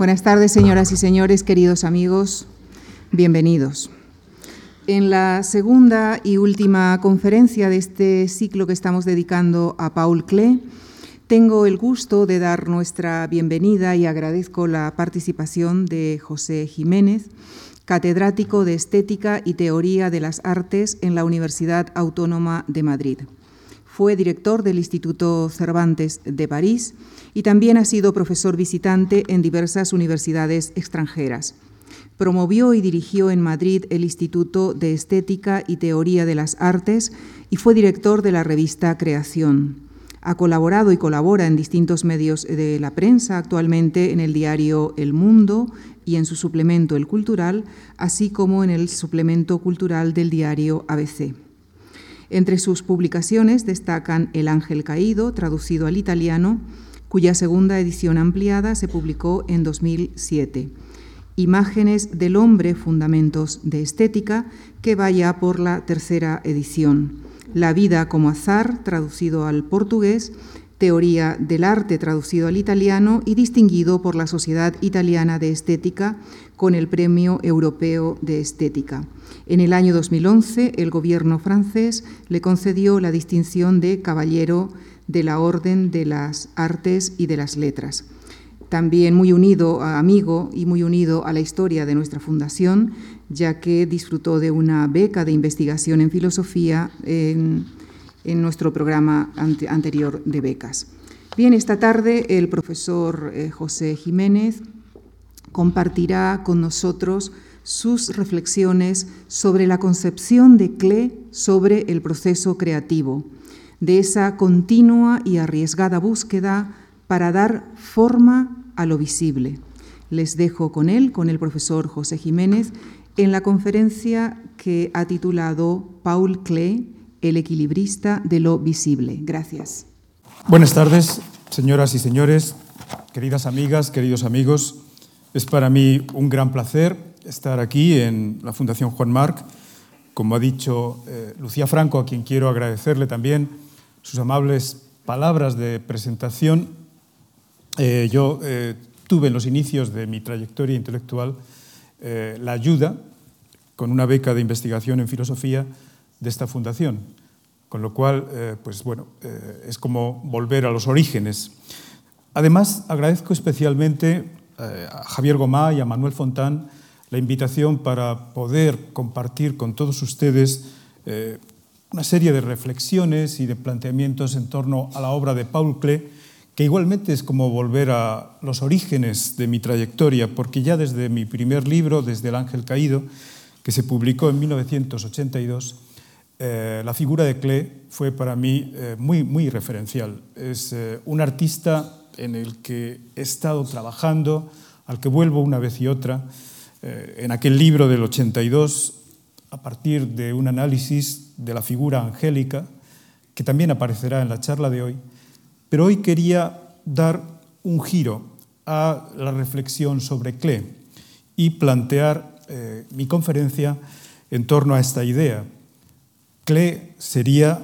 Buenas tardes, señoras y señores, queridos amigos, bienvenidos. En la segunda y última conferencia de este ciclo que estamos dedicando a Paul Klee, tengo el gusto de dar nuestra bienvenida y agradezco la participación de José Jiménez, catedrático de Estética y Teoría de las Artes en la Universidad Autónoma de Madrid. Fue director del Instituto Cervantes de París y también ha sido profesor visitante en diversas universidades extranjeras. Promovió y dirigió en Madrid el Instituto de Estética y Teoría de las Artes y fue director de la revista Creación. Ha colaborado y colabora en distintos medios de la prensa, actualmente en el diario El Mundo y en su suplemento El Cultural, así como en el suplemento cultural del diario ABC. Entre sus publicaciones destacan El Ángel Caído, traducido al italiano, cuya segunda edición ampliada se publicó en 2007. Imágenes del hombre, fundamentos de estética, que vaya por la tercera edición. La vida como azar, traducido al portugués, Teoría del arte, traducido al italiano y distinguido por la Sociedad Italiana de Estética con el Premio Europeo de Estética. En el año 2011, el gobierno francés le concedió la distinción de Caballero de la Orden de las Artes y de las Letras. También muy unido a amigo y muy unido a la historia de nuestra fundación, ya que disfrutó de una beca de investigación en filosofía en, en nuestro programa anterior de becas. Bien, esta tarde el profesor eh, José Jiménez compartirá con nosotros sus reflexiones sobre la concepción de Klee sobre el proceso creativo de esa continua y arriesgada búsqueda para dar forma a lo visible. Les dejo con él, con el profesor José Jiménez, en la conferencia que ha titulado Paul Klee, el equilibrista de lo visible. Gracias. Buenas tardes, señoras y señores, queridas amigas, queridos amigos. Es para mí un gran placer estar aquí en la Fundación Juan Marc. Como ha dicho eh, Lucía Franco, a quien quiero agradecerle también sus amables palabras de presentación. Eh, yo eh, tuve en los inicios de mi trayectoria intelectual la ayuda, con una beca de investigación en filosofía, de esta fundación, con lo cual, pues bueno, es como volver a los orígenes. Además, agradezco especialmente a Javier Gomá y a Manuel Fontán la invitación para poder compartir con todos ustedes una serie de reflexiones y de planteamientos en torno a la obra de Paul Klee, que igualmente es como volver a los orígenes de mi trayectoria, porque ya desde mi primer libro, desde El Ángel Caído, que se publicó en 1982, eh, la figura de Klee fue para mí eh, muy, muy referencial. Es eh, un artista en el que he estado trabajando, al que vuelvo una vez y otra. en aquel libro del 82 a partir de un análisis de la figura angélica, que también aparecerá en la charla de hoy, pero hoy quería dar un giro a la reflexión sobre Klee y plantear mi conferencia en torno a esta idea. Sería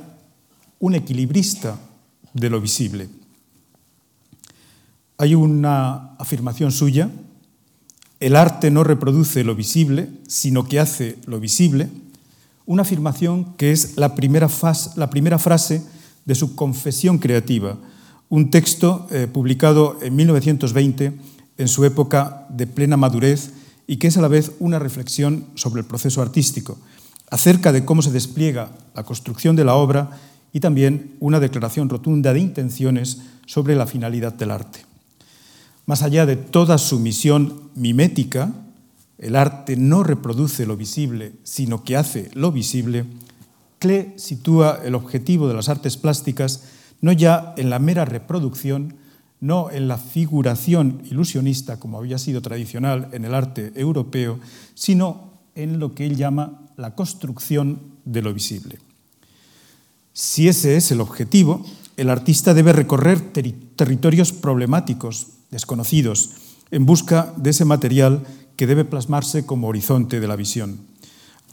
un equilibrista de lo visible. Hay una afirmación suya. El arte no reproduce lo visible, sino que hace lo visible, una afirmación que es la primera, la primera frase de su Confesión Creativa, un texto eh, publicado en 1920 en su época de plena madurez y que es a la vez una reflexión sobre el proceso artístico, acerca de cómo se despliega la construcción de la obra y también una declaración rotunda de intenciones sobre la finalidad del arte. Más allá de toda su misión mimética, el arte no reproduce lo visible, sino que hace lo visible, Klee sitúa el objetivo de las artes plásticas no ya en la mera reproducción, no en la figuración ilusionista, como había sido tradicional en el arte europeo, sino en lo que él llama la construcción de lo visible. Si ese es el objetivo, el artista debe recorrer territorios problemáticos, desconocidos, en busca de ese material que debe plasmarse como horizonte de la visión.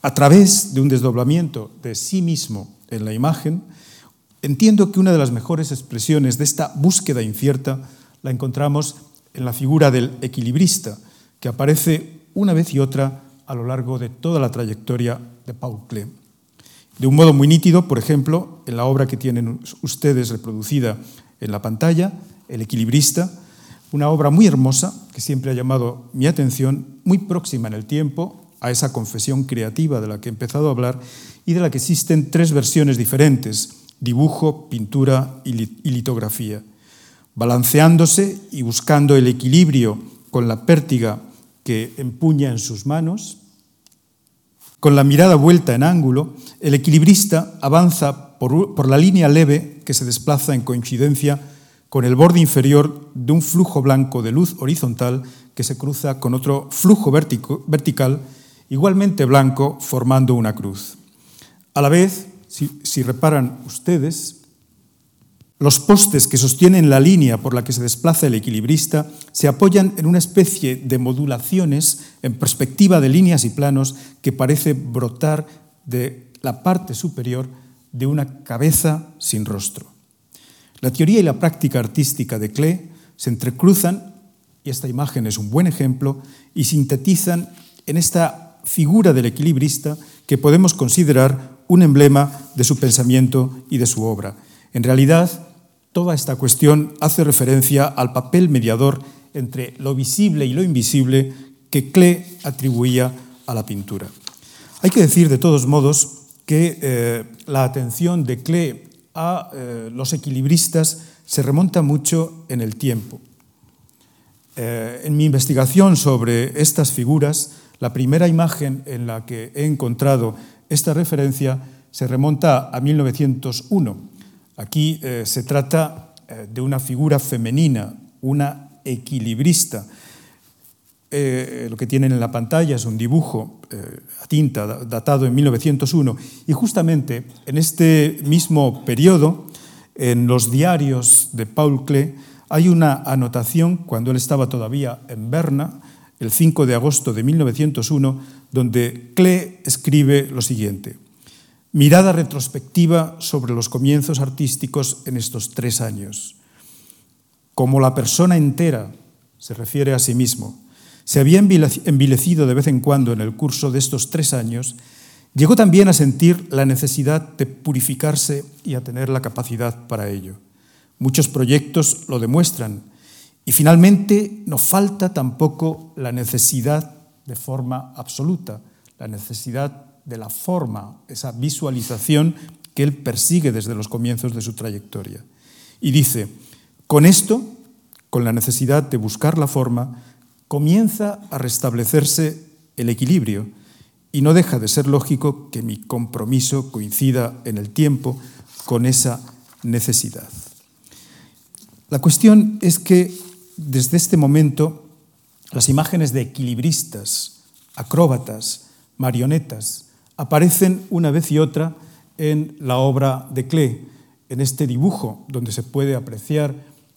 A través de un desdoblamiento de sí mismo en la imagen, entiendo que una de las mejores expresiones de esta búsqueda incierta la encontramos en la figura del equilibrista, que aparece una vez y otra a lo largo de toda la trayectoria de Paul Klee. De un modo muy nítido, por ejemplo, en la obra que tienen ustedes reproducida en la pantalla, El equilibrista, una obra muy hermosa que siempre ha llamado mi atención, muy próxima en el tiempo a esa confesión creativa de la que he empezado a hablar y de la que existen tres versiones diferentes, dibujo, pintura y litografía, balanceándose y buscando el equilibrio con la pértiga que empuña en sus manos, con la mirada vuelta en ángulo, el equilibrista avanza por, la línea leve que se desplaza en coincidencia con el borde inferior de un flujo blanco de luz horizontal que se cruza con otro flujo vertical igualmente blanco formando una cruz. A la vez, si reparan ustedes, los postes que sostienen la línea por la que se desplaza el equilibrista se apoyan en una especie de modulaciones en perspectiva de líneas y planos que parece brotar de la parte superior de una cabeza sin rostro. La teoría y la práctica artística de Klee se entrecruzan, y esta imagen es un buen ejemplo, y sintetizan en esta figura del equilibrista que podemos considerar un emblema de su pensamiento y de su obra. En realidad, Toda esta cuestión hace referencia al papel mediador entre lo visible y lo invisible que Klee atribuía a la pintura. Hay que decir, de todos modos, que eh, la atención de Klee a eh, los equilibristas se remonta mucho en el tiempo. Eh, en mi investigación sobre estas figuras, la primera imagen en la que he encontrado esta referencia se remonta a 1901 Aquí eh, se trata eh, de una figura femenina, una equilibrista. Eh, lo que tienen en la pantalla es un dibujo a tinta datado en 1901 y justamente en este mismo periodo, en los diarios de Paul Klee, hay una anotación cuando él estaba todavía en Berna, el 5 de agosto de 1901, donde Klee escribe lo siguiente. Mirada retrospectiva sobre los comienzos artísticos en estos tres años. Como la persona entera, se refiere a sí mismo, se había envilecido de vez en cuando en el curso de estos tres años, llegó también a sentir la necesidad de purificarse y a tener la capacidad para ello. Muchos proyectos lo demuestran. Y finalmente no falta tampoco la necesidad de forma absoluta, la necesidad de la forma, esa visualización que él persigue desde los comienzos de su trayectoria. Y dice, con esto, con la necesidad de buscar la forma, comienza a restablecerse el equilibrio y no deja de ser lógico que mi compromiso coincida en el tiempo con esa necesidad. La cuestión es que desde este momento las imágenes de equilibristas, acróbatas, marionetas, aparecen una vez y otra en la obra de Klee, en este dibujo, donde se puede apreciar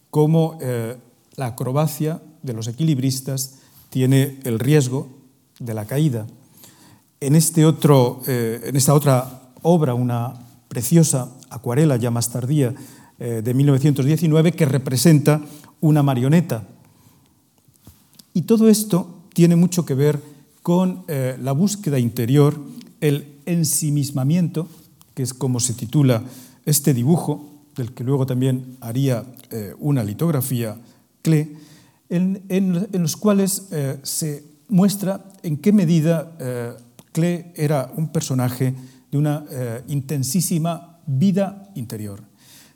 cómo eh, la acrobacia de los equilibristas tiene el riesgo de la caída. En, este otro, eh, en esta otra obra, una preciosa acuarela ya más tardía, eh, de 1919, que representa una marioneta. Y todo esto tiene mucho que ver con la búsqueda interior el ensimismamiento, que es como se titula este dibujo, del que luego también haría eh, una litografía Klee, en, los cuales eh, se muestra en qué medida eh, era un personaje de una intensísima vida interior.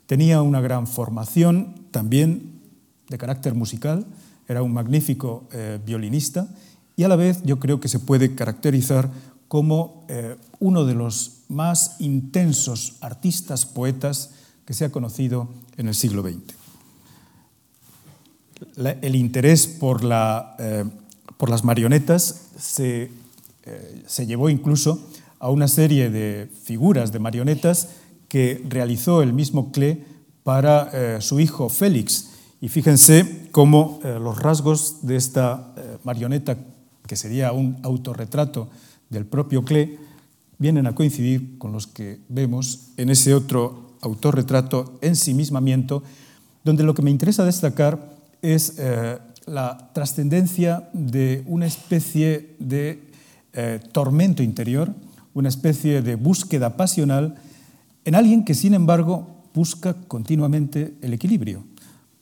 Tenía una gran formación también de carácter musical, era un magnífico violinista y a la vez yo creo que se puede caracterizar como eh, uno de los más intensos artistas poetas que se ha conocido en el siglo XX. el interés por, eh, por, las marionetas se, eh, se, llevó incluso a una serie de figuras de marionetas que realizó el mismo Klee para su hijo Félix. Y fíjense cómo los rasgos de esta marioneta, que sería un autorretrato del propio Klee vienen a coincidir con los que vemos en ese otro autorretrato, ensimismamiento, donde lo que me interesa destacar es eh, la trascendencia de una especie de eh, tormento interior, una especie de búsqueda pasional en alguien que, sin embargo, busca continuamente el equilibrio,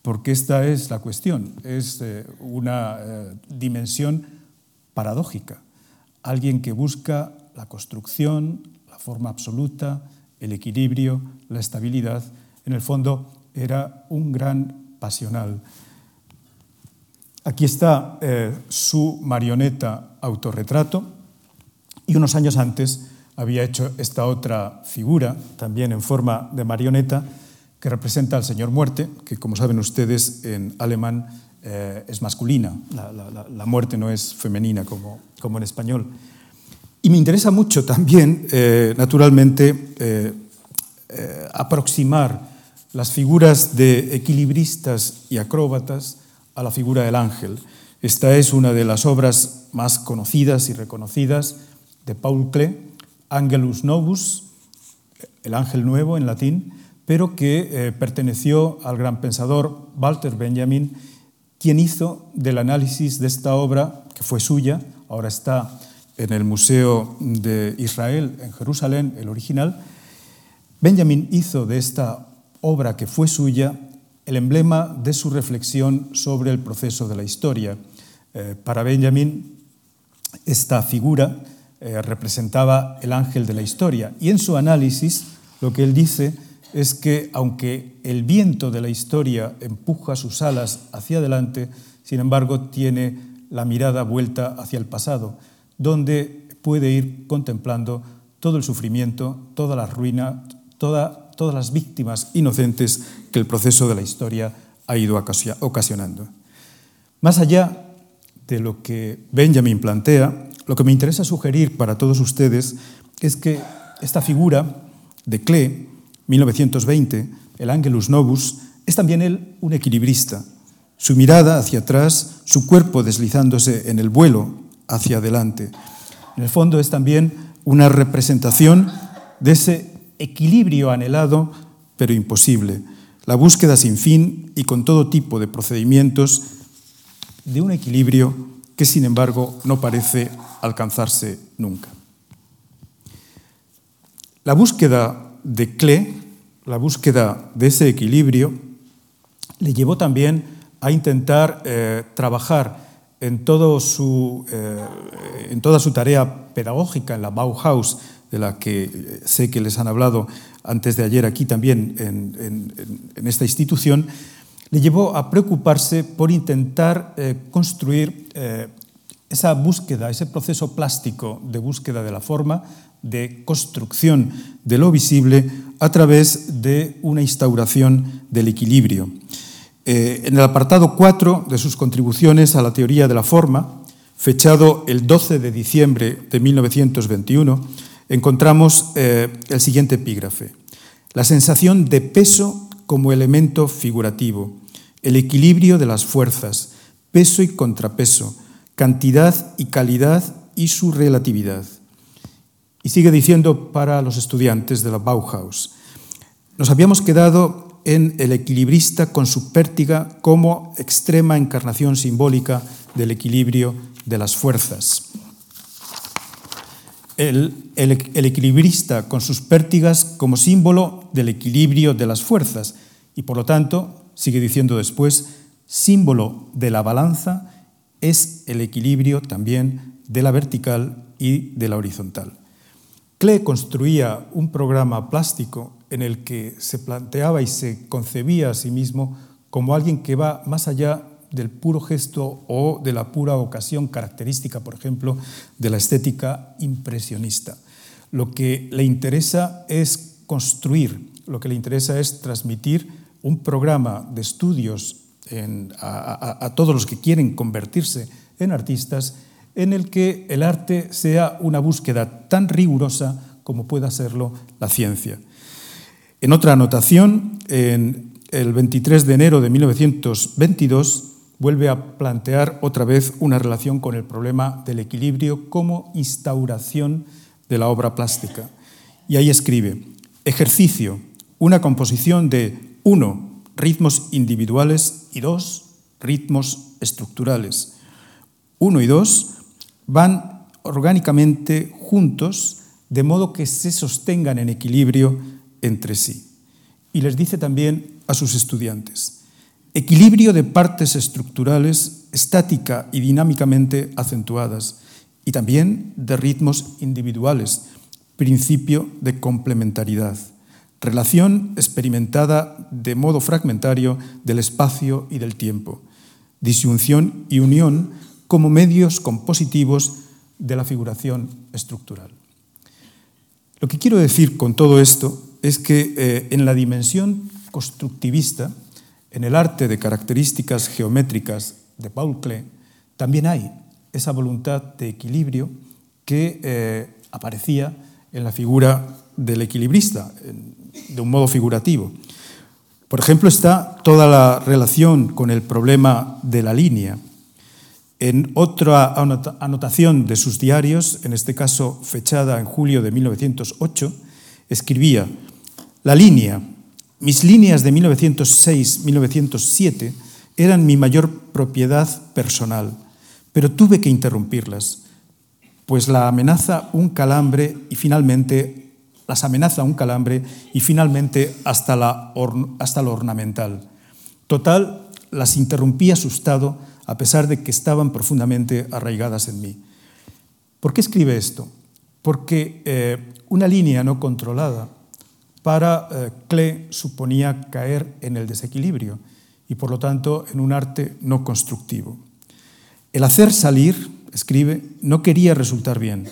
porque esta es la cuestión, es eh, una dimensión paradójica. Alguien que busca la construcción, la forma absoluta, el equilibrio, la estabilidad, en el fondo era un gran pasional. Aquí está eh, su marioneta autorretrato y unos años antes había hecho esta otra figura, también en forma de marioneta, que representa al Señor Muerte, que como saben ustedes en alemán eh, es masculina, la, muerte no es femenina como, en español. Y me interesa mucho también, eh, naturalmente, aproximar las figuras de equilibristas y acróbatas a la figura del ángel. Esta es una de las obras más conocidas y reconocidas de Paul Klee, Angelus Novus, el ángel nuevo en latín, pero que eh, perteneció al gran pensador Walter Benjamin, quien hizo del análisis de esta obra, que fue suya, ahora está en el Museo de Israel en Jerusalén, el original, Benjamin hizo de esta obra que fue suya el emblema de su reflexión sobre el proceso de la historia. Eh, para Benjamin, esta figura eh, representaba el ángel de la historia y en su análisis lo que él dice es que aunque el viento de la historia empuja sus alas hacia adelante, sin embargo tiene la mirada vuelta hacia el pasado, donde puede ir contemplando todo el sufrimiento, toda la ruina, toda todas las víctimas inocentes que el proceso de la historia ha ido ocasionando. Más allá de lo que Benjamin plantea, lo que me interesa sugerir para todos ustedes es que esta figura de Klee, 1920, el Angelus Novus, es también él un equilibrista. Su mirada hacia atrás, su cuerpo deslizándose en el vuelo hacia adelante. En el fondo es también una representación de ese equilibrio anhelado pero imposible, la búsqueda sin fin y con todo tipo de procedimientos de un equilibrio que sin embargo no parece alcanzarse nunca. La búsqueda de Klee, la búsqueda de ese equilibrio, le llevó también a intentar eh, trabajar en, todo su, eh, en toda su tarea pedagógica en la Bauhaus de la que sé que les han hablado antes de ayer aquí también en, esta institución, le llevó a preocuparse por intentar eh, construir eh, esa búsqueda, ese proceso plástico de búsqueda de la forma, de construcción de lo visible a través de una instauración del equilibrio. Eh, en el apartado 4 de sus contribuciones a la teoría de la forma, fechado el 12 de diciembre de 1921, encontramos eh, el siguiente epígrafe. La sensación de peso como elemento figurativo, el equilibrio de las fuerzas, peso y contrapeso, cantidad y calidad y su relatividad. Y sigue diciendo para los estudiantes de la Bauhaus, nos habíamos quedado en el equilibrista con su pértiga como extrema encarnación simbólica del equilibrio de las fuerzas el, equilibrista con sus pértigas como símbolo del equilibrio de las fuerzas y por lo tanto, sigue diciendo después, símbolo de la balanza es el equilibrio también de la vertical y de la horizontal. Klee construía un programa plástico en el que se planteaba y se concebía a sí mismo como alguien que va más allá del puro gesto o de la pura ocasión característica, por ejemplo, de la estética impresionista. Lo que le interesa es construir, lo que le interesa es transmitir un programa de estudios a, a todos los que quieren convertirse en artistas en el que el arte sea una búsqueda tan rigurosa como pueda serlo la ciencia. En otra anotación, en el 23 de enero de 1922, vuelve a plantear otra vez una relación con el problema del equilibrio como instauración de la obra plástica. Y ahí escribe, ejercicio, una composición de uno, ritmos individuales y dos, ritmos estructurales. Uno y dos van orgánicamente juntos de modo que se sostengan en equilibrio entre sí. Y les dice también a sus estudiantes, equilibrio de partes estructurales estática y dinámicamente acentuadas, y también de ritmos individuales, principio de complementariedad, relación experimentada de modo fragmentario del espacio y del tiempo, disyunción y unión como medios compositivos de la figuración estructural. Lo que quiero decir con todo esto es que eh, en la dimensión constructivista, en el arte de características geométricas de Paul Klee, también hay esa voluntad de equilibrio que eh, aparecía en la figura del equilibrista, de un modo figurativo. Por ejemplo, está toda la relación con el problema de la línea. En otra anotación de sus diarios, en este caso fechada en julio de 1908, escribía, La línea, mis líneas de 1906-1907 eran mi mayor propiedad personal, pero tuve que interrumpirlas, pues las amenaza un calambre y finalmente hasta, la hasta lo ornamental. Total, las interrumpí asustado a pesar de que estaban profundamente arraigadas en mí. ¿Por qué escribe esto? Porque eh, una línea no controlada para eh, Klee suponía caer en el desequilibrio y por lo tanto en un arte no constructivo. El hacer salir, escribe, no quería resultar bien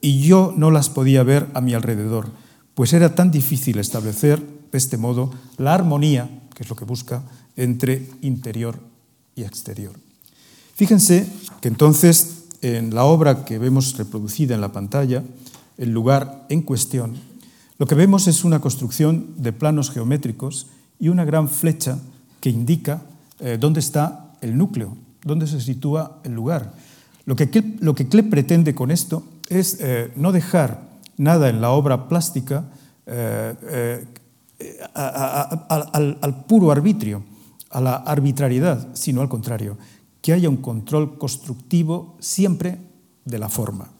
y yo no las podía ver a mi alrededor, pues era tan difícil establecer de este modo la armonía, que es lo que busca, entre interior y exterior. Fíjense que entonces en la obra que vemos reproducida en la pantalla, el lugar en cuestión, lo que vemos es una construcción de planos geométricos y una gran flecha que indica eh, dónde está el núcleo, dónde se sitúa el lugar. Lo que, lo pretende con esto es eh, no dejar nada en la obra plástica eh, al puro arbitrio, a la arbitrariedad, sino al contrario, que haya un control constructivo siempre de la forma.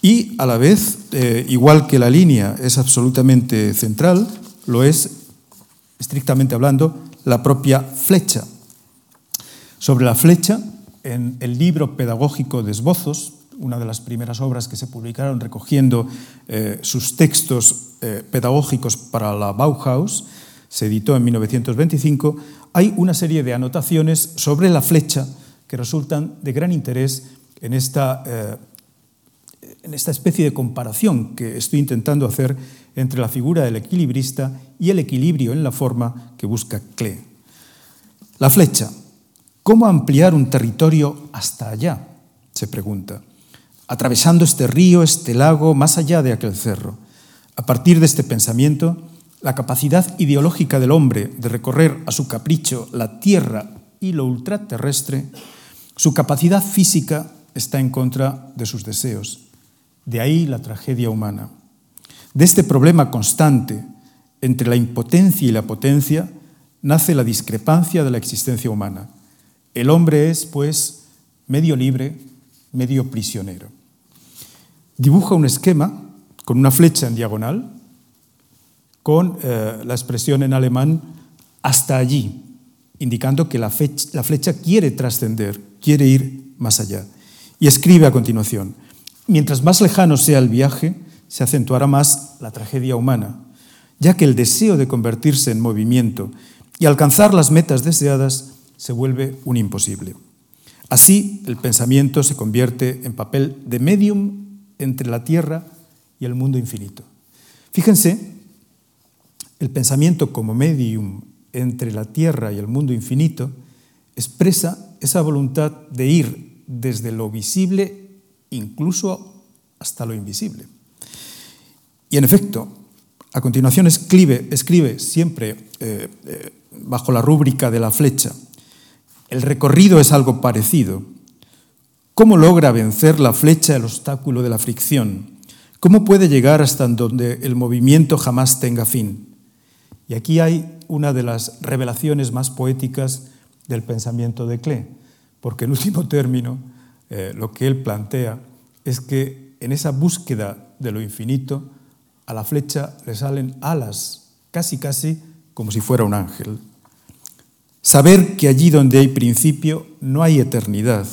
Y a la vez, eh, igual que la línea es absolutamente central, lo es, estrictamente hablando, la propia flecha. Sobre la flecha, en el libro pedagógico de esbozos, una de las primeras obras que se publicaron recogiendo eh, sus textos eh, pedagógicos para la Bauhaus, se editó en 1925, hay una serie de anotaciones sobre la flecha que resultan de gran interés en esta, eh, en esta especie de comparación que estoy intentando hacer entre la figura del equilibrista y el equilibrio en la forma que busca Klee. La flecha. ¿Cómo ampliar un territorio hasta allá? se pregunta. Atravesando este río, este lago, más allá de aquel cerro. A partir de este pensamiento, la capacidad ideológica del hombre de recorrer a su capricho la tierra y lo ultraterrestre su capacidad física está en contra de sus deseos. De ahí la tragedia humana. De este problema constante entre la impotencia y la potencia nace la discrepancia de la existencia humana. El hombre es, pues, medio libre, medio prisionero. Dibuja un esquema con una flecha en diagonal, con eh, la expresión en alemán hasta allí, indicando que la, flecha quiere trascender, quiere ir más allá. Y escribe a continuación, mientras más lejano sea el viaje, se acentuará más la tragedia humana, ya que el deseo de convertirse en movimiento y alcanzar las metas deseadas se vuelve un imposible. Así, el pensamiento se convierte en papel de medium entre la Tierra y el mundo infinito. Fíjense, el pensamiento como medium entre la Tierra y el mundo infinito expresa esa voluntad de ir desde lo visible incluso hasta lo invisible. Y en efecto, a continuación escribe, escribe siempre eh, eh, bajo la rúbrica de la flecha, el recorrido es algo parecido. ¿Cómo logra vencer la flecha el obstáculo de la fricción? ¿Cómo puede llegar hasta donde el movimiento jamás tenga fin? Y aquí hay una de las revelaciones más poéticas del pensamiento de Klee, porque en último término eh, lo que él plantea es que en esa búsqueda de lo infinito a la flecha le salen alas, casi casi como si fuera un ángel. Saber que allí donde hay principio no hay eternidad.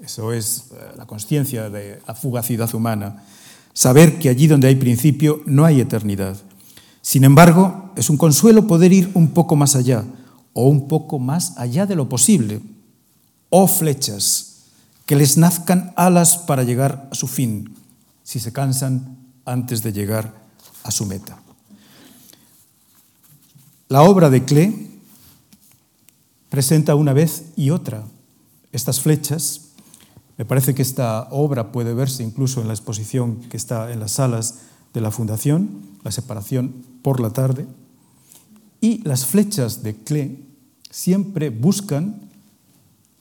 Eso es eh, la conciencia de la fugacidad humana. Saber que allí donde hay principio no hay eternidad. Sin embargo, es un consuelo poder ir un poco más allá, o un poco más allá de lo posible, o flechas, que les nazcan alas para llegar a su fin, si se cansan antes de llegar a su meta. La obra de Klee presenta una vez y otra estas flechas. Me parece que esta obra puede verse incluso en la exposición que está en las salas de la Fundación, la separación por la tarde. Y las flechas de Klee siempre buscan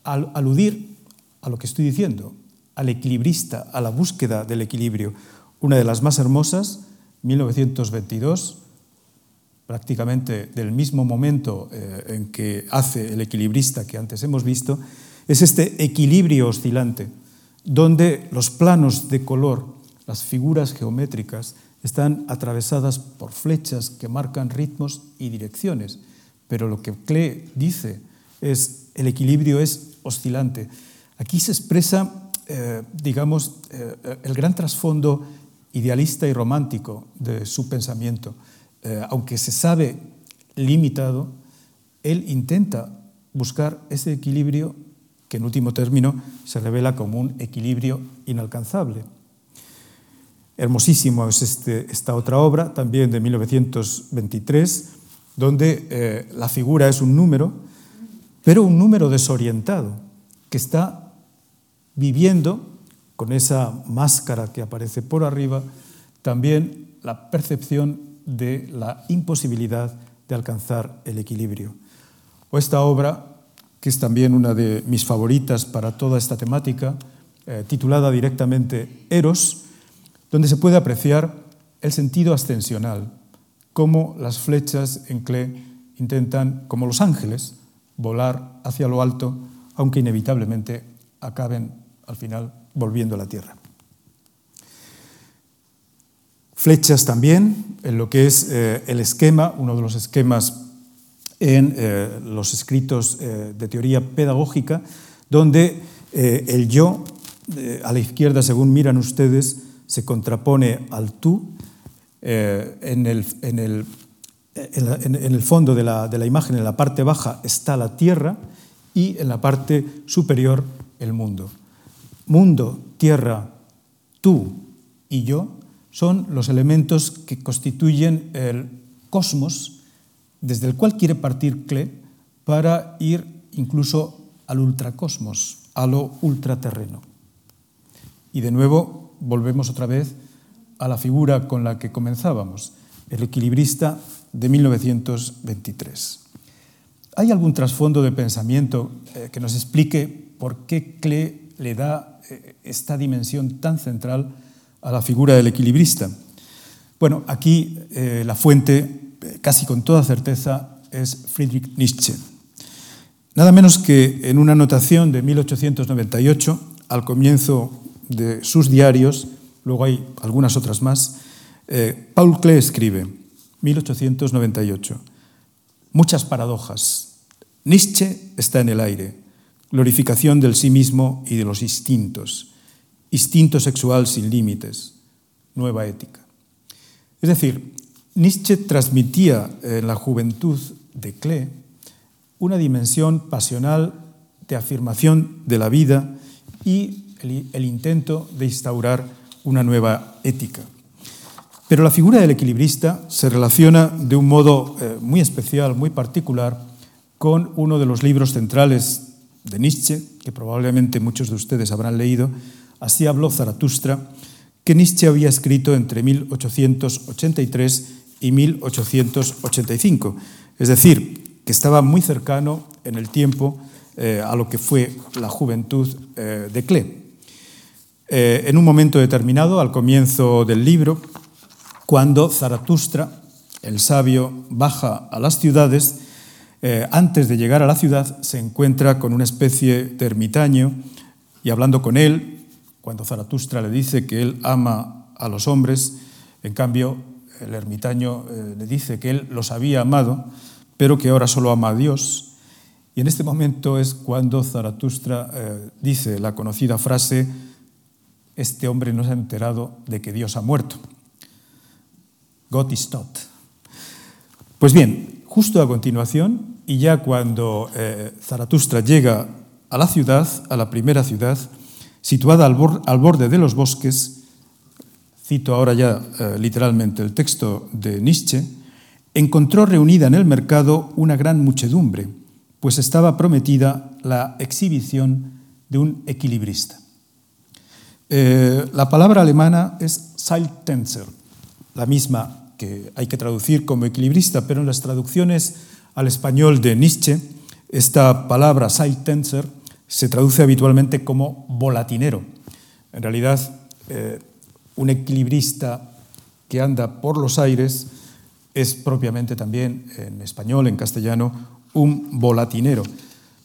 aludir a lo que estoy diciendo, al equilibrista, a la búsqueda del equilibrio. Una de las más hermosas, 1922, prácticamente del mismo momento eh, en que hace el equilibrista que antes hemos visto, es este equilibrio oscilante, donde los planos de color, las figuras geométricas, están atravesadas por flechas que marcan ritmos y direcciones. Pero lo que Klee dice es el equilibrio es oscilante. Aquí se expresa, eh, digamos, eh, el gran trasfondo idealista y romántico de su pensamiento. Eh, aunque se sabe limitado, él intenta buscar ese equilibrio que en último término se revela como un equilibrio inalcanzable. Hermosísimo es este, esta otra obra, también de 1923, donde eh, la figura es un número, pero un número desorientado, que está viviendo con esa máscara que aparece por arriba, también la percepción de la imposibilidad de alcanzar el equilibrio. O esta obra, que es también una de mis favoritas para toda esta temática, eh, titulada directamente Eros, donde se puede apreciar el sentido ascensional, cómo las flechas en Cle intentan, como los ángeles, volar hacia lo alto, aunque inevitablemente acaben al final volviendo a la tierra. Flechas también, en lo que es eh, el esquema, uno de los esquemas en eh, los escritos eh, de teoría pedagógica, donde el yo, a la izquierda, según miran ustedes, se contrapone al tú. En el, en, el, en, el, fondo de la, de la imagen, en la parte baja, está la tierra y en la parte superior el mundo. Mundo, tierra, tú y yo son los elementos que constituyen el cosmos desde el cual quiere partir Klee para ir incluso al ultracosmos, a lo ultraterreno. Y de nuevo volvemos otra vez a la figura con la que comenzábamos, el equilibrista de 1923. ¿Hay algún trasfondo de pensamiento eh, que nos explique por qué Klee le da eh, esta dimensión tan central a la figura del equilibrista. Bueno, aquí eh, la fuente, casi con toda certeza, es Friedrich Nietzsche. Nada menos que en una anotación de 1898, al comienzo de sus diarios, luego hay algunas otras más, eh, Paul Klee escribe, 1898, muchas paradojas. Nietzsche está en el aire, glorificación del sí mismo y de los instintos instinto sexual sin límites, nueva ética. Es decir, Nietzsche transmitía en la juventud de Klee una dimensión pasional de afirmación de la vida y el, intento de instaurar una nueva ética. Pero la figura del equilibrista se relaciona de un modo eh, muy especial, muy particular, con uno de los libros centrales de Nietzsche, que probablemente muchos de ustedes habrán leído, Así habló Zaratustra, que Nietzsche había escrito entre 1883 y 1885. Es decir, que estaba muy cercano en el tiempo eh, a lo que fue la juventud eh, de Klee. Eh, en un momento determinado, al comienzo del libro, cuando Zaratustra, el sabio, baja a las ciudades, eh, antes de llegar a la ciudad, se encuentra con una especie de ermitaño y hablando con él, cuando Zaratustra le dice que él ama a los hombres, en cambio el ermitaño eh, le dice que él los había amado, pero que ahora solo ama a Dios. Y en este momento es cuando Zaratustra dice la conocida frase, este hombre no se ha enterado de que Dios ha muerto. God is not. Pues bien, justo a continuación, y ya cuando eh, Zaratustra llega a la ciudad, a la primera ciudad, situada al, borde de los bosques, cito ahora ya eh, literalmente el texto de Nietzsche, encontró reunida en el mercado una gran muchedumbre, pues estaba prometida la exhibición de un equilibrista. Eh, la palabra alemana es Seiltänzer, la misma que hay que traducir como equilibrista, pero en las traducciones al español de Nietzsche, esta palabra Seiltänzer se traduce habitualmente como volatinero. En realidad, eh, un equilibrista que anda por los aires es propiamente también en español, en castellano, un volatinero.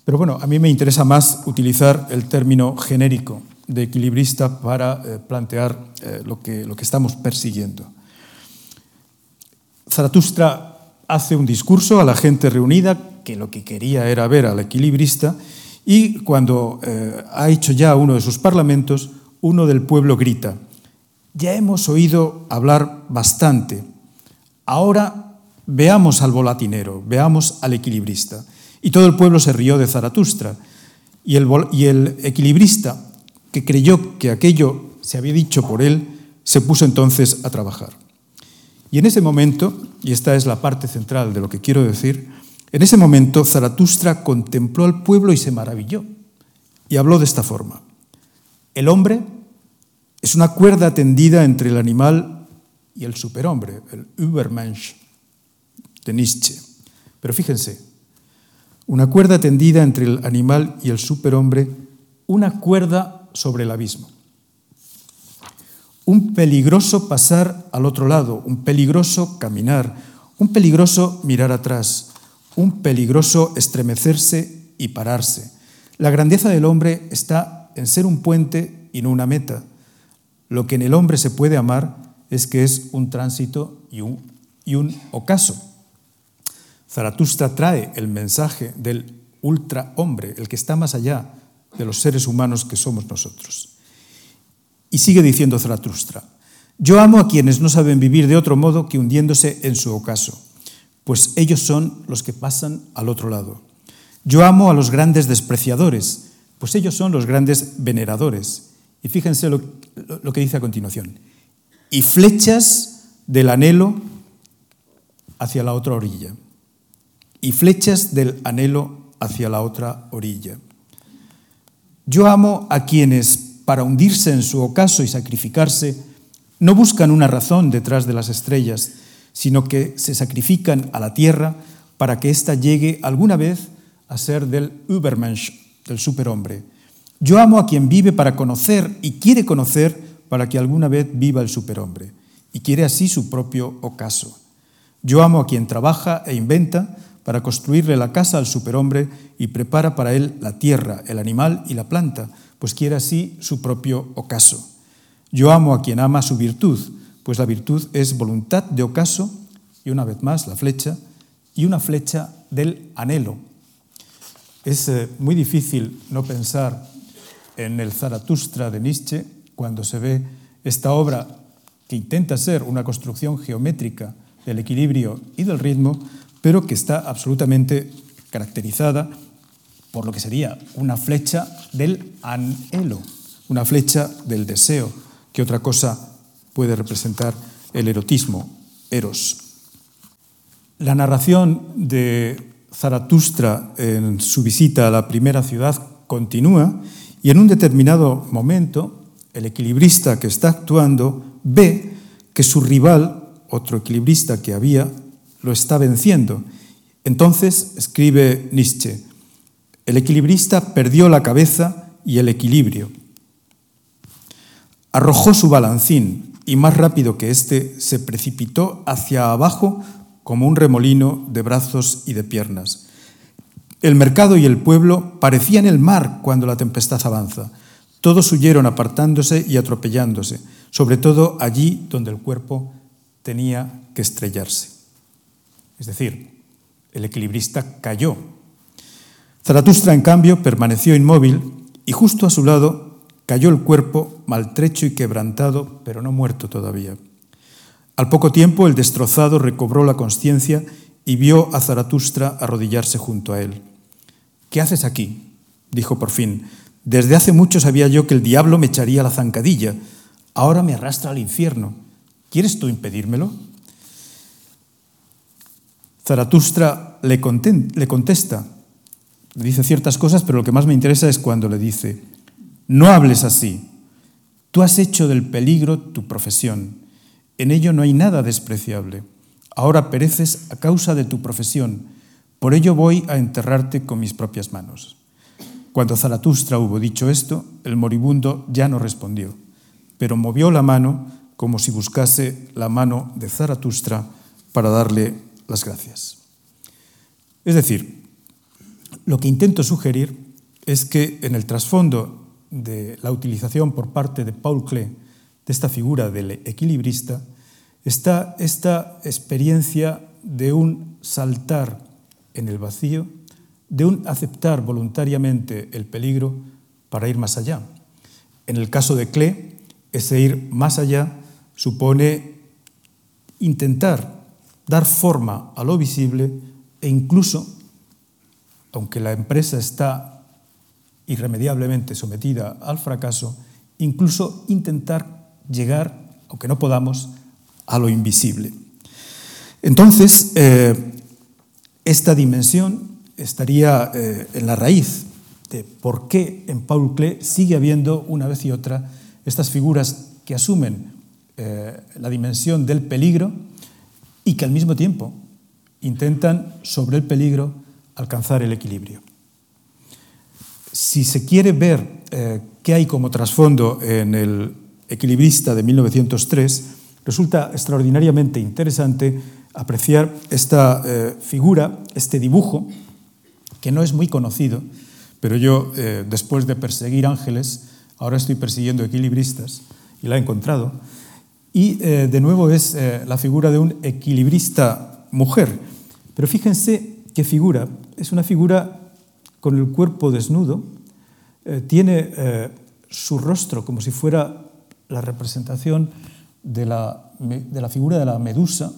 Pero bueno, a mí me interesa más utilizar el término genérico de equilibrista para eh, plantear eh, lo, que, lo que estamos persiguiendo. Zaratustra hace un discurso a la gente reunida que lo que quería era ver al equilibrista y cuando eh, ha hecho ya uno de sus parlamentos, uno del pueblo grita, ya hemos oído hablar bastante, ahora veamos al volatinero, veamos al equilibrista. Y todo el pueblo se rió de Zaratustra. Y el, y el equilibrista, que creyó que aquello se había dicho por él, se puso entonces a trabajar. Y en ese momento, y esta es la parte central de lo que quiero decir, en ese momento Zaratustra contempló al pueblo y se maravilló y habló de esta forma. El hombre es una cuerda tendida entre el animal y el superhombre, el Übermensch de Nietzsche. Pero fíjense, una cuerda tendida entre el animal y el superhombre, una cuerda sobre el abismo. Un peligroso pasar al otro lado, un peligroso caminar, un peligroso mirar atrás, un peligroso estremecerse y pararse. La grandeza del hombre está en ser un puente y no una meta. Lo que en el hombre se puede amar es que es un tránsito y un, y un ocaso. Zaratustra trae el mensaje del ultrahombre, el que está más allá de los seres humanos que somos nosotros. Y sigue diciendo Zaratustra, yo amo a quienes no saben vivir de otro modo que hundiéndose en su ocaso pues ellos son los que pasan al otro lado. Yo amo a los grandes despreciadores, pues ellos son los grandes veneradores. Y fíjense lo, que dice a continuación. Y flechas del anhelo hacia la otra orilla. Y flechas del anhelo hacia la otra orilla. Yo amo a quienes, para hundirse en su ocaso y sacrificarse, no buscan una razón detrás de las estrellas, sino que se sacrifican a la tierra para que ésta llegue alguna vez a ser del Übermensch, del superhombre. Yo amo a quien vive para conocer y quiere conocer para que alguna vez viva el superhombre y quiere así su propio ocaso. Yo amo a quien trabaja e inventa para construirle la casa al superhombre y prepara para él la tierra, el animal y la planta, pues quiere así su propio ocaso. Yo amo a quien ama su virtud, pues la virtud es voluntad de ocaso, y una vez más la flecha, y una flecha del anhelo. Es eh, muy difícil no pensar en el Zaratustra de Nietzsche cuando se ve esta obra que intenta ser una construcción geométrica del equilibrio y del ritmo, pero que está absolutamente caracterizada por lo que sería una flecha del anhelo, una flecha del deseo, que otra cosa puede representar el erotismo, eros. La narración de Zaratustra en su visita a la primera ciudad continúa y en un determinado momento el equilibrista que está actuando ve que su rival, otro equilibrista que había, lo está venciendo. Entonces escribe Nietzsche, el equilibrista perdió la cabeza y el equilibrio. Arrojó su balancín, y más rápido que éste se precipitó hacia abajo como un remolino de brazos y de piernas. El mercado y el pueblo parecían el mar cuando la tempestad avanza. Todos huyeron apartándose y atropellándose, sobre todo allí donde el cuerpo tenía que estrellarse. Es decir, el equilibrista cayó. Zaratustra, en cambio, permaneció inmóvil y justo a su lado cayó el cuerpo maltrecho y quebrantado, pero no muerto todavía. Al poco tiempo el destrozado recobró la conciencia y vio a Zaratustra arrodillarse junto a él. ¿Qué haces aquí? dijo por fin. Desde hace mucho sabía yo que el diablo me echaría la zancadilla. Ahora me arrastra al infierno. ¿Quieres tú impedírmelo? Zaratustra le, contesta, le dice ciertas cosas, pero lo que más me interesa es cuando le dice, no hables así, tú has hecho del peligro tu profesión, en ello no hay nada despreciable, ahora pereces a causa de tu profesión, por ello voy a enterrarte con mis propias manos. Cuando Zaratustra hubo dicho esto, el moribundo ya no respondió, pero movió la mano como si buscase la mano de Zaratustra para darle las gracias. Es decir, lo que intento sugerir es que en el trasfondo de la utilización por parte de Paul Klee de esta figura del equilibrista está esta experiencia de un saltar en el vacío, de un aceptar voluntariamente el peligro para ir más allá. En el caso de Klee, ese ir más allá supone intentar dar forma a lo visible e incluso, aunque la empresa está irremediablemente sometida al fracaso, incluso intentar llegar, aunque no podamos, a lo invisible. Entonces, eh, esta dimensión estaría eh, en la raíz de por qué en Paul Klee sigue habiendo una vez y otra estas figuras que asumen eh, la dimensión del peligro y que al mismo tiempo intentan sobre el peligro alcanzar el equilibrio. Si se quiere ver eh, qué hay como trasfondo en el equilibrista de 1903, resulta extraordinariamente interesante apreciar esta eh, figura, este dibujo, que no es muy conocido, pero yo, eh, después de perseguir ángeles, ahora estoy persiguiendo equilibristas y la he encontrado. Y eh, de nuevo es eh, la figura de un equilibrista mujer. Pero fíjense qué figura. Es una figura con el cuerpo desnudo, eh, tiene su rostro como si fuera la representación de la, de la figura de la medusa,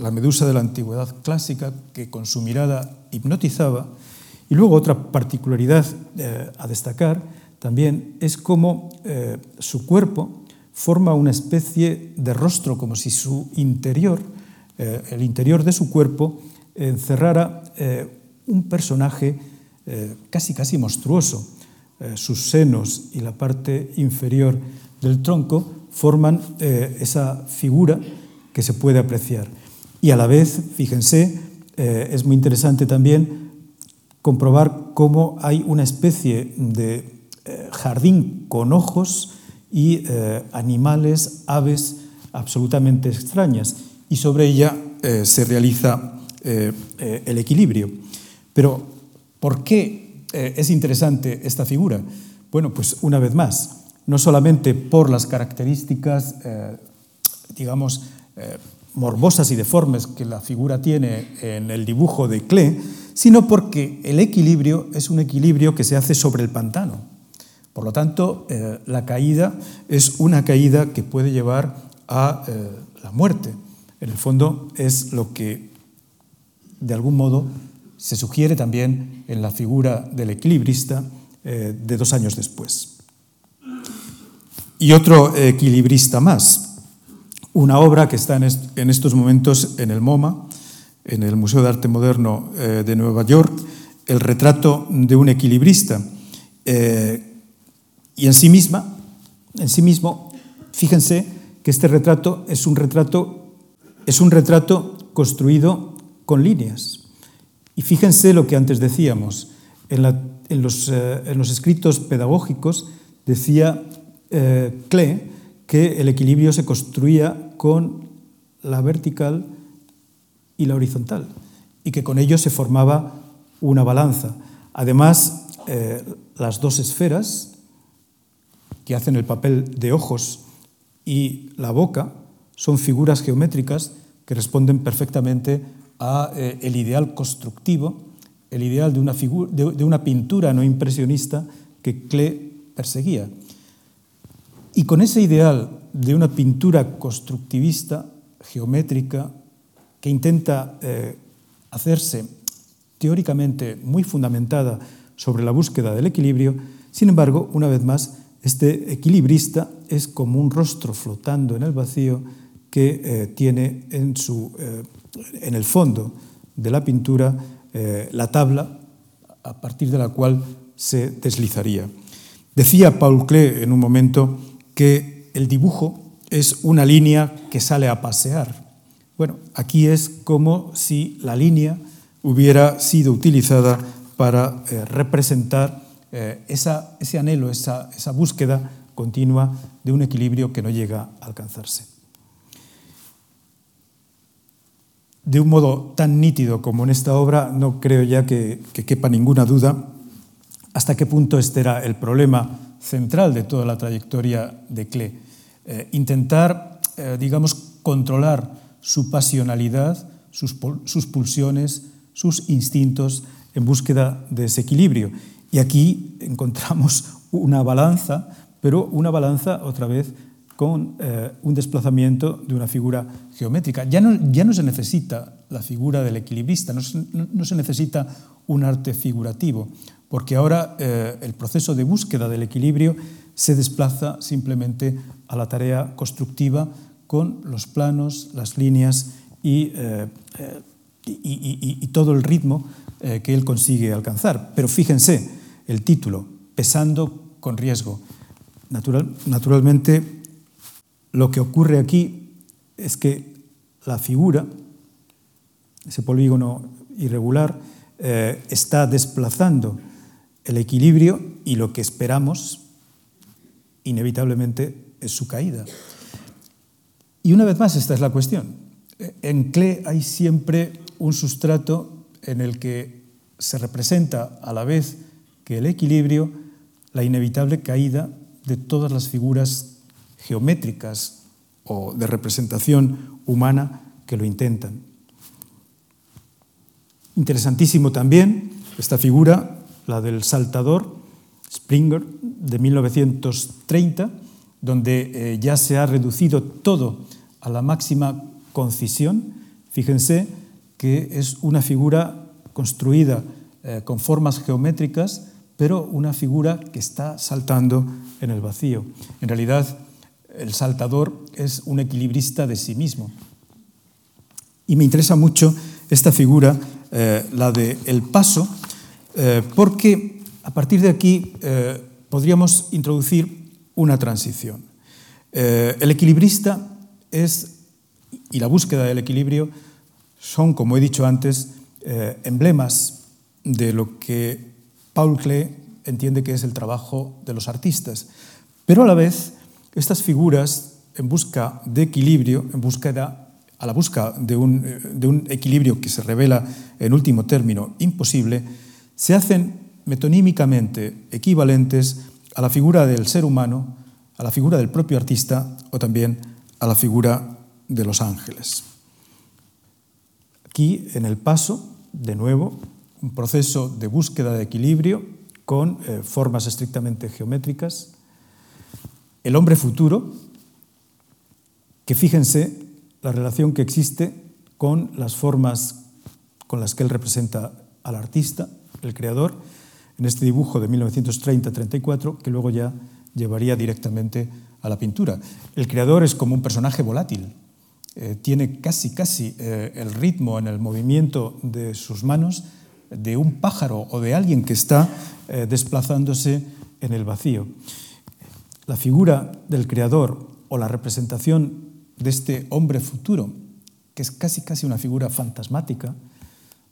la medusa de la antigüedad clásica, que con su mirada hipnotizaba. Y luego otra particularidad a destacar también es cómo su cuerpo forma una especie de rostro, como si su interior, eh, el interior de su cuerpo, encerrara eh, un personaje eh, casi casi monstruoso. sus senos y la parte inferior del tronco forman esa figura que se puede apreciar. Y a la vez, fíjense, es muy interesante también comprobar cómo hay una especie de jardín con ojos y eh, animales, aves absolutamente extrañas. Y sobre ella eh, se realiza eh, el equilibrio. Pero, ¿por qué es interesante esta figura? Bueno, pues una vez más, no solamente por las características, digamos, morbosas y deformes que la figura tiene en el dibujo de Klee, sino porque el equilibrio es un equilibrio que se hace sobre el pantano. Por lo tanto, eh, la caída es una caída que puede llevar a eh, la muerte. En el fondo es lo que, de algún modo, se sugiere también en la figura del equilibrista eh, de dos años después. Y otro equilibrista más, una obra que está en estos momentos en el MoMA, en el Museo de Arte Moderno de Nueva York, el retrato de un equilibrista, y en sí misma, en sí mismo, fíjense que este retrato es un retrato, es un retrato construido con líneas. Y fíjense lo que antes decíamos, en, los, eh, los, escritos pedagógicos decía eh, Klee que el equilibrio se construía con la vertical y la horizontal, y que con ello se formaba una balanza. Además, eh, las dos esferas que hacen el papel de ojos y la boca son figuras geométricas que responden perfectamente a eh, el ideal constructivo, el ideal de una, de una pintura no impresionista que Klee perseguía. Y con ese ideal de una pintura constructivista, geométrica, que intenta eh, hacerse teóricamente muy fundamentada sobre la búsqueda del equilibrio, sin embargo, una vez más, este equilibrista es como un rostro flotando en el vacío que eh, tiene en, su, eh, en, el fondo de la pintura la tabla a partir de la cual se deslizaría. Decía Paul Klee en un momento que el dibujo es una línea que sale a pasear. Bueno, aquí es como si la línea hubiera sido utilizada para eh, representar eh, ese anhelo, esa, búsqueda continua de un equilibrio que no llega a alcanzarse. De un modo tan nítido como en esta obra, no creo ya que, que quepa ninguna duda hasta qué punto este era el problema central de toda la trayectoria de Klee. Eh, intentar, eh, digamos, controlar su pasionalidad, sus, sus, pulsiones, sus instintos en búsqueda de ese equilibrio. Y aquí encontramos una balanza, pero una balanza otra vez con eh, un desplazamiento de una figura geométrica. Ya no, ya no se necesita la figura del equilibrista, no se, no se necesita un arte figurativo, porque ahora eh, el proceso de búsqueda del equilibrio se desplaza simplemente a la tarea constructiva con los planos, las líneas y, eh, y, todo el ritmo que él consigue alcanzar. Pero fíjense, el título, Pesando con riesgo. Natural, naturalmente, lo que ocurre aquí es que la figura, ese polígono irregular, eh, está desplazando el equilibrio y lo que esperamos inevitablemente es su caída. Y una vez más, esta es la cuestión. En CLE hay siempre un sustrato en el que se representa a la vez que el equilibrio, la inevitable caída de todas las figuras geométricas o de representación humana que lo intentan. Interesantísimo también esta figura, la del saltador, Springer, de 1930, donde eh, ya se ha reducido todo a la máxima concisión. Fíjense que es una figura construida eh, con formas geométricas, pero una figura que está saltando en el vacío. En realidad, el saltador es un equilibrista de sí mismo. Y me interesa mucho esta figura, eh, la del el paso, eh, porque a partir de aquí eh, podríamos introducir una transición. el equilibrista es, y la búsqueda del equilibrio son, como he dicho antes, emblemas de lo que Paul Klee entiende que es el trabajo de los artistas, pero a la vez estas figuras, en busca de equilibrio, en a la busca un, de un equilibrio que se revela en último término imposible, se hacen metonímicamente equivalentes a la figura del ser humano, a la figura del propio artista o también a la figura de los ángeles. Aquí, en el paso, de nuevo, un proceso de búsqueda de equilibrio con eh, formas estrictamente geométricas, el hombre futuro, que fíjense la relación que existe con las formas con las que él representa al artista, el creador, en este dibujo de 1930-34, que luego ya llevaría directamente a la pintura. El creador es como un personaje volátil, eh, tiene casi, casi eh, el ritmo en el movimiento de sus manos de un pájaro o de alguien que está eh, desplazándose en el vacío la figura del creador o la representación de este hombre futuro, que es casi casi una figura fantasmática,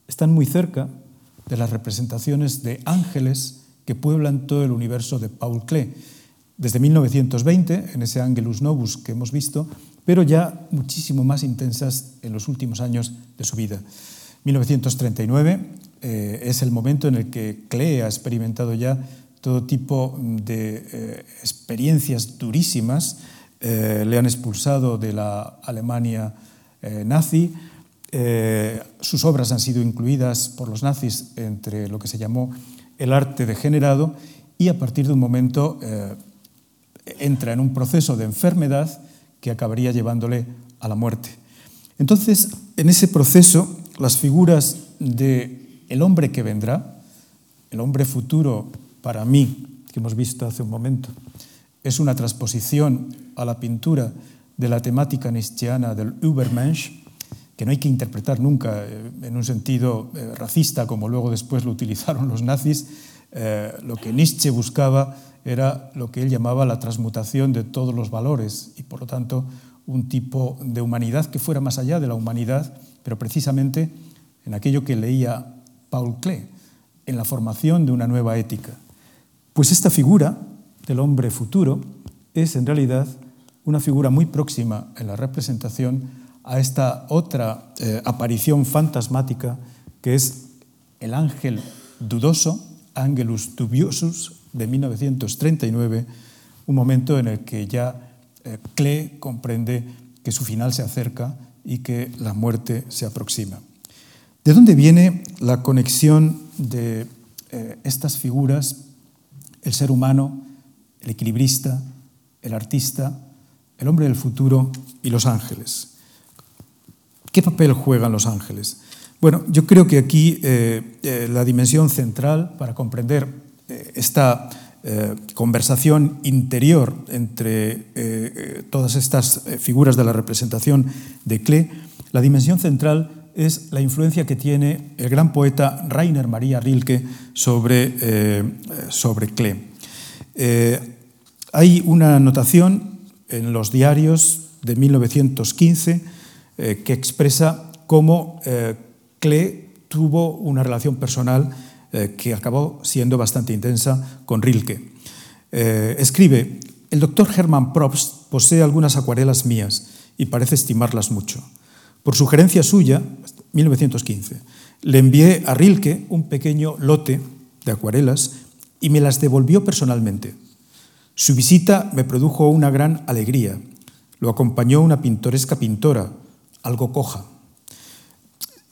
están muy cerca de las representaciones de ángeles que pueblan todo el universo de Paul Klee, desde 1920, en ese Angelus Novus que hemos visto, pero ya muchísimo más intensas en los últimos años de su vida. 1939, es el momento en el que Klee ha experimentado ya todo tipo de experiencias durísimas. le han expulsado de la Alemania nazi. sus obras han sido incluidas por los nazis entre lo que se llamó el arte degenerado y a partir de un momento eh, entra en un proceso de enfermedad que acabaría llevándole a la muerte. Entonces, en ese proceso, las figuras de el hombre que vendrá, el hombre futuro para mí, que hemos visto hace un momento, es una transposición a la pintura de la temática nietzscheana del Übermensch, que no hay que interpretar nunca eh, en un sentido eh, racista, como luego después lo utilizaron los nazis. Eh, lo que Nietzsche buscaba era lo que él llamaba la transmutación de todos los valores y, por lo tanto, un tipo de humanidad que fuera más allá de la humanidad, pero precisamente en aquello que leía Paul Klee, en la formación de una nueva ética. Pues esta figura del hombre futuro es en realidad una figura muy próxima en la representación a esta otra eh, aparición fantasmática que es el ángel dudoso, Angelus Dubiosus, de 1939, un momento en el que ya eh, Klee comprende que su final se acerca y que la muerte se aproxima. ¿De dónde viene la conexión de eh, estas figuras, el ser humano, el equilibrista, el artista, el hombre del futuro y los ángeles? ¿Qué papel juegan los ángeles? Bueno, yo creo que aquí eh, eh, la dimensión central para comprender esta conversación interior entre todas estas figuras de la representación de Klee, la dimensión central es la influencia que tiene el gran poeta Rainer Maria Rilke sobre, sobre Klee. hay una anotación en los diarios de 1915 eh, que expresa cómo eh, Klee tuvo una relación personal eh, que acabó siendo bastante intensa con Rilke. escribe, el doctor Hermann Probst posee algunas acuarelas mías y parece estimarlas mucho. Por sugerencia suya, 1915, le envié a Rilke un pequeño lote de acuarelas y me las devolvió personalmente. Su visita me produjo una gran alegría. Lo acompañó una pintoresca pintora, algo coja.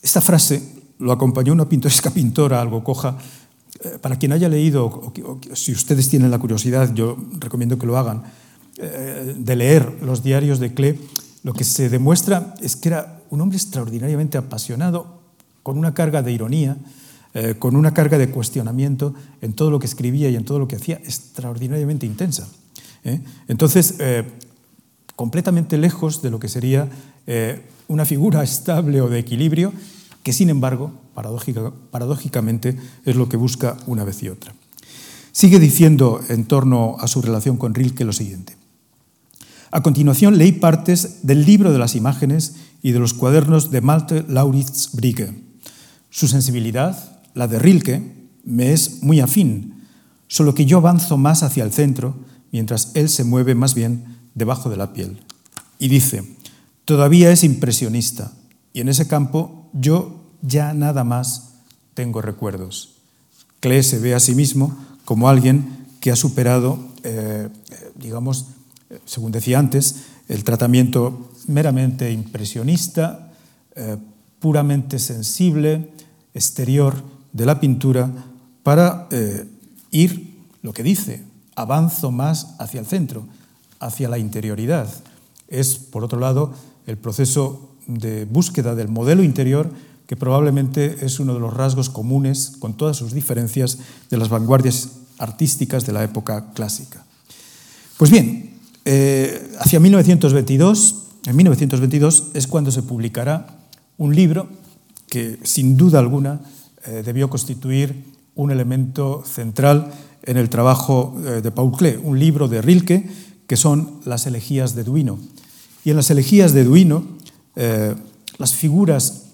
Esta frase lo acompañó una pintoresca pintora, algo coja. Eh, para quien haya leído, o, si ustedes tienen la curiosidad, yo recomiendo que lo hagan, eh, de leer los diarios de Klee, lo que se demuestra es que era un hombre extraordinariamente apasionado, con una carga de ironía, eh, con una carga de cuestionamiento en todo lo que escribía y en todo lo que hacía, extraordinariamente intensa. Entonces, completamente lejos de lo que sería una figura estable o de equilibrio, que sin embargo, paradójicamente, es lo que busca una vez y otra. Sigue diciendo en torno a su relación con Rilke lo siguiente. A continuación leí partes del libro de las imágenes y de los cuadernos de Malte Lauritz Brigge. Su sensibilidad, la de Rilke, me es muy afín, solo que yo avanzo más hacia el centro, mientras él se mueve más bien debajo de la piel. Y dice, todavía es impresionista y en ese campo yo ya nada más tengo recuerdos. Klee se ve a sí mismo como alguien que ha superado, eh, digamos, según decía antes, el tratamiento meramente impresionista, eh, puramente sensible, exterior de la pintura, para eh, ir, lo que dice, avanzo más hacia el centro, hacia la interioridad. Es, por otro lado, el proceso de búsqueda del modelo interior, que probablemente es uno de los rasgos comunes, con todas sus diferencias, de las vanguardias artísticas de la época clásica. Pues bien, eh, hacia 1922, en 1922 es cuando se publicará un libro que sin duda alguna eh, debió constituir un elemento central en el trabajo eh, de Paul Klee, un libro de Rilke que son las elegías de Duino. Y en las elegías de Duino, las figuras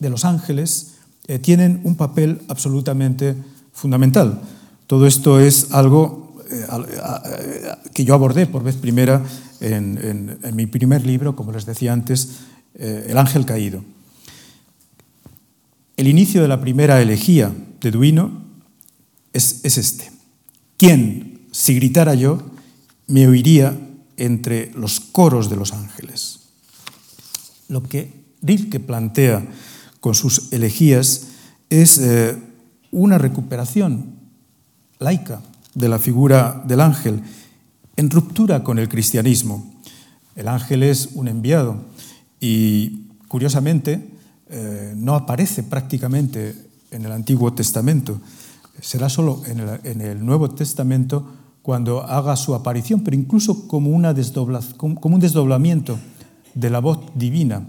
de los ángeles tienen un papel absolutamente fundamental. Todo esto es algo que yo abordé por vez primera en, mi primer libro, como les decía antes, El ángel caído. El inicio de la primera elegía de Duino es, es este. ¿Quién, si gritara yo, me oiría entre los coros de los ángeles? Lo que Rilke plantea con sus elegías es eh, una recuperación laica de la figura del ángel en ruptura con el cristianismo. El ángel es un enviado y, curiosamente, eh, no aparece prácticamente en el Antiguo Testamento. Será solo en el, en el, Nuevo Testamento cuando haga su aparición, pero incluso como, una como un desdoblamiento de la voz divina,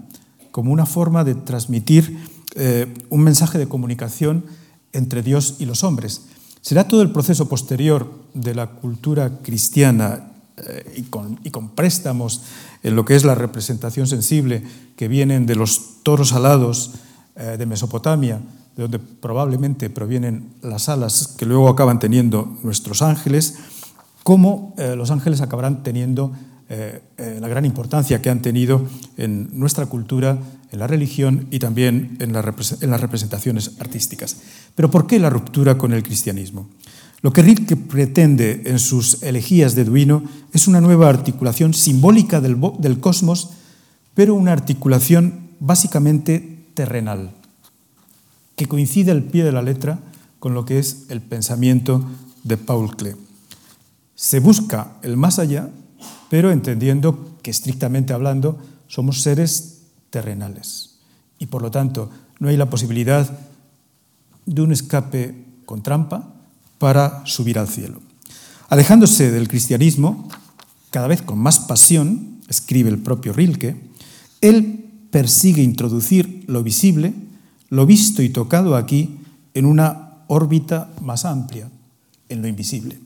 como una forma de transmitir eh, un mensaje de comunicación entre Dios y los hombres. Será todo el proceso posterior de la cultura cristiana eh, y, con, préstamos en lo que es la representación sensible que vienen de los toros alados eh, de Mesopotamia, de donde probablemente provienen las alas que luego acaban teniendo nuestros ángeles, cómo eh, los ángeles acabarán teniendo eh, eh, la gran importancia que han tenido en nuestra cultura, en la religión y también en, la en las representaciones artísticas. Pero ¿por qué la ruptura con el cristianismo? Lo que Rilke pretende en sus elegías de Duino es una nueva articulación simbólica del, del cosmos, pero una articulación básicamente terrenal, que coincide al pie de la letra con lo que es el pensamiento de Paul Klee. Se busca el más allá, pero entendiendo que estrictamente hablando somos seres terrenales y por lo tanto no hay la posibilidad de un escape con trampa para subir al cielo. Alejándose del cristianismo, cada vez con más pasión, escribe el propio Rilke, él persigue introducir lo visible, lo visto y tocado aquí, en una órbita más amplia, en lo invisible.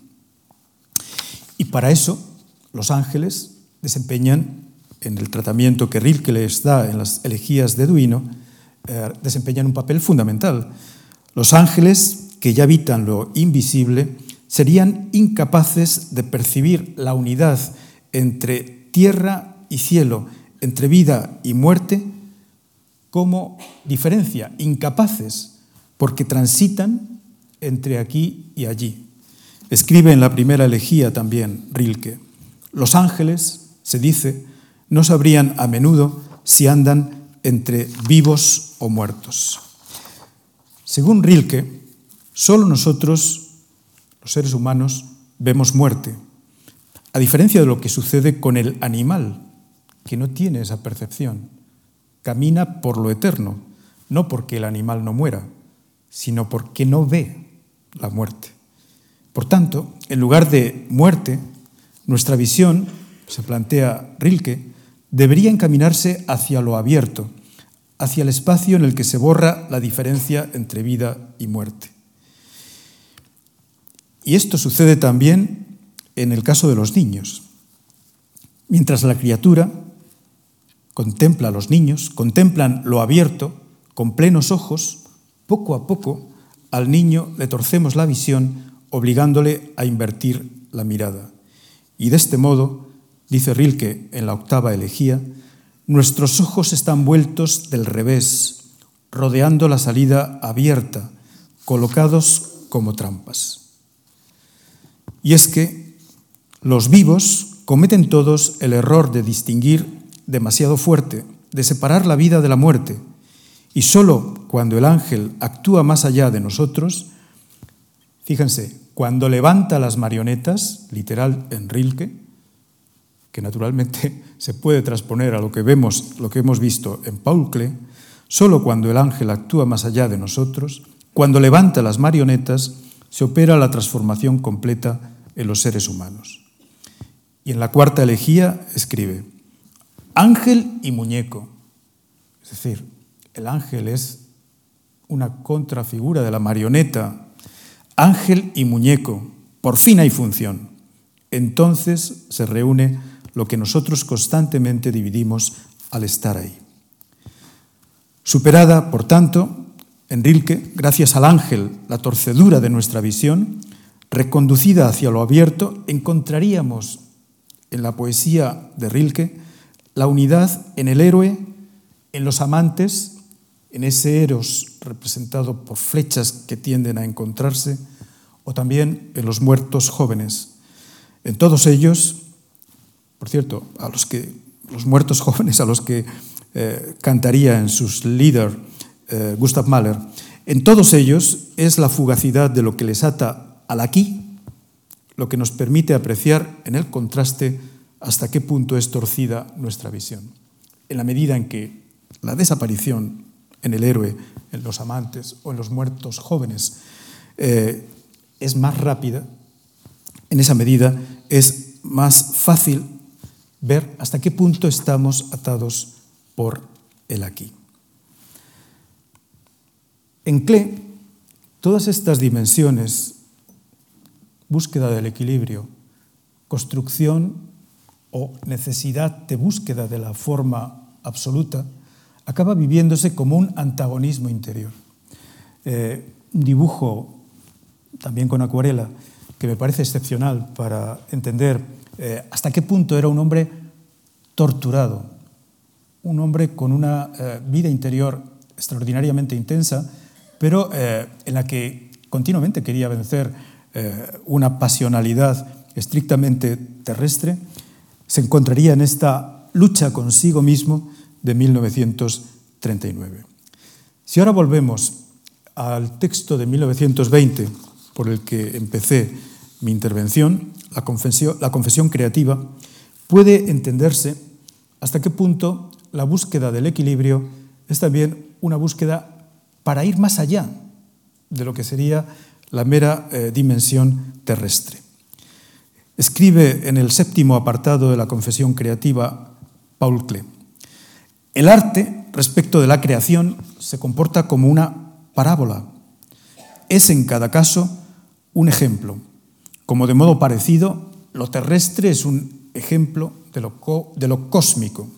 Y para eso los ángeles desempeñan, en el tratamiento que Rilke les da en las elegías de Duino, eh, desempeñan un papel fundamental. Los ángeles, que ya habitan lo invisible, serían incapaces de percibir la unidad entre tierra y cielo, entre vida y muerte, como diferencia, incapaces, porque transitan entre aquí y allí. Escribe en la primera elegía también Rilke, los ángeles, se dice, no sabrían a menudo si andan entre vivos o muertos. Según Rilke, solo nosotros, los seres humanos, vemos muerte, a diferencia de lo que sucede con el animal, que no tiene esa percepción. Camina por lo eterno, no porque el animal no muera, sino porque no ve la muerte. Por tanto, en lugar de muerte, nuestra visión, se plantea Rilke, debería encaminarse hacia lo abierto, hacia el espacio en el que se borra la diferencia entre vida y muerte. Y esto sucede también en el caso de los niños. Mientras la criatura contempla a los niños, contemplan lo abierto, con plenos ojos, poco a poco al niño le torcemos la visión obligándole a invertir la mirada. Y de este modo, dice Rilke en la octava elegía, nuestros ojos están vueltos del revés, rodeando la salida abierta, colocados como trampas. Y es que los vivos cometen todos el error de distinguir demasiado fuerte, de separar la vida de la muerte, y sólo cuando el ángel actúa más allá de nosotros, Fíjense, cuando levanta las marionetas, literal en Rilke, que naturalmente se puede transponer a lo que vemos, lo que hemos visto en Paul Klee, solo cuando el ángel actúa más allá de nosotros, cuando levanta las marionetas, se opera la transformación completa en los seres humanos. Y en la cuarta elegía escribe, ángel y muñeco. Es decir, el ángel es una contrafigura de la marioneta Ángel y muñeco, por fin hay función. Entonces se reúne lo que nosotros constantemente dividimos al estar ahí. Superada, por tanto, en Rilke, gracias al ángel, la torcedura de nuestra visión, reconducida hacia lo abierto, encontraríamos en la poesía de Rilke la unidad en el héroe, en los amantes en ese eros representado por flechas que tienden a encontrarse, o también en los muertos jóvenes. En todos ellos, por cierto, a los que los muertos jóvenes a los que eh, cantaría en sus líder eh, Gustav Mahler, en todos ellos es la fugacidad de lo que les ata al aquí lo que nos permite apreciar en el contraste hasta qué punto es torcida nuestra visión. En la medida en que la desaparición en el héroe, en los amantes o en los muertos jóvenes eh, es más rápida, en esa medida es más fácil ver hasta qué punto estamos atados por el aquí. En Cle, todas estas dimensiones, búsqueda del equilibrio, construcción o necesidad de búsqueda de la forma absoluta, acaba viviéndose como un antagonismo interior. Eh, un dibujo, también con acuarela, que me parece excepcional para entender eh, hasta qué punto era un hombre torturado, un hombre con una eh, vida interior extraordinariamente intensa, pero en la que continuamente quería vencer una pasionalidad estrictamente terrestre, se encontraría en esta lucha consigo mismo de 1939. Si ahora volvemos al texto de 1920 por el que empecé mi intervención, la confesión, creativa, puede entenderse hasta qué punto la búsqueda del equilibrio es también una búsqueda para ir más allá de lo que sería la mera eh, dimensión terrestre. Escribe en el séptimo apartado de la confesión creativa Paul Klee. El arte, respecto de la creación, se comporta como una parábola. Es en cada caso un ejemplo. Como de modo parecido, lo terrestre es un ejemplo de lo, de lo cósmico.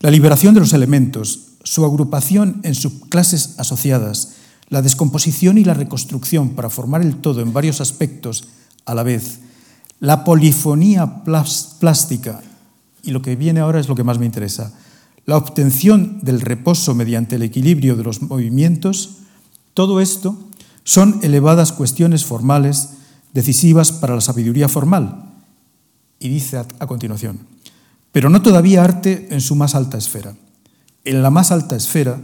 La liberación de los elementos, su agrupación en subclases asociadas, la descomposición y la reconstrucción para formar el todo en varios aspectos a la vez, la polifonía plástica, y lo que viene ahora es lo que más me interesa, la obtención del reposo mediante el equilibrio de los movimientos, todo esto son elevadas cuestiones formales decisivas para la sabiduría formal. Y dice a, continuación, pero no todavía arte en su más alta esfera. En la más alta esfera,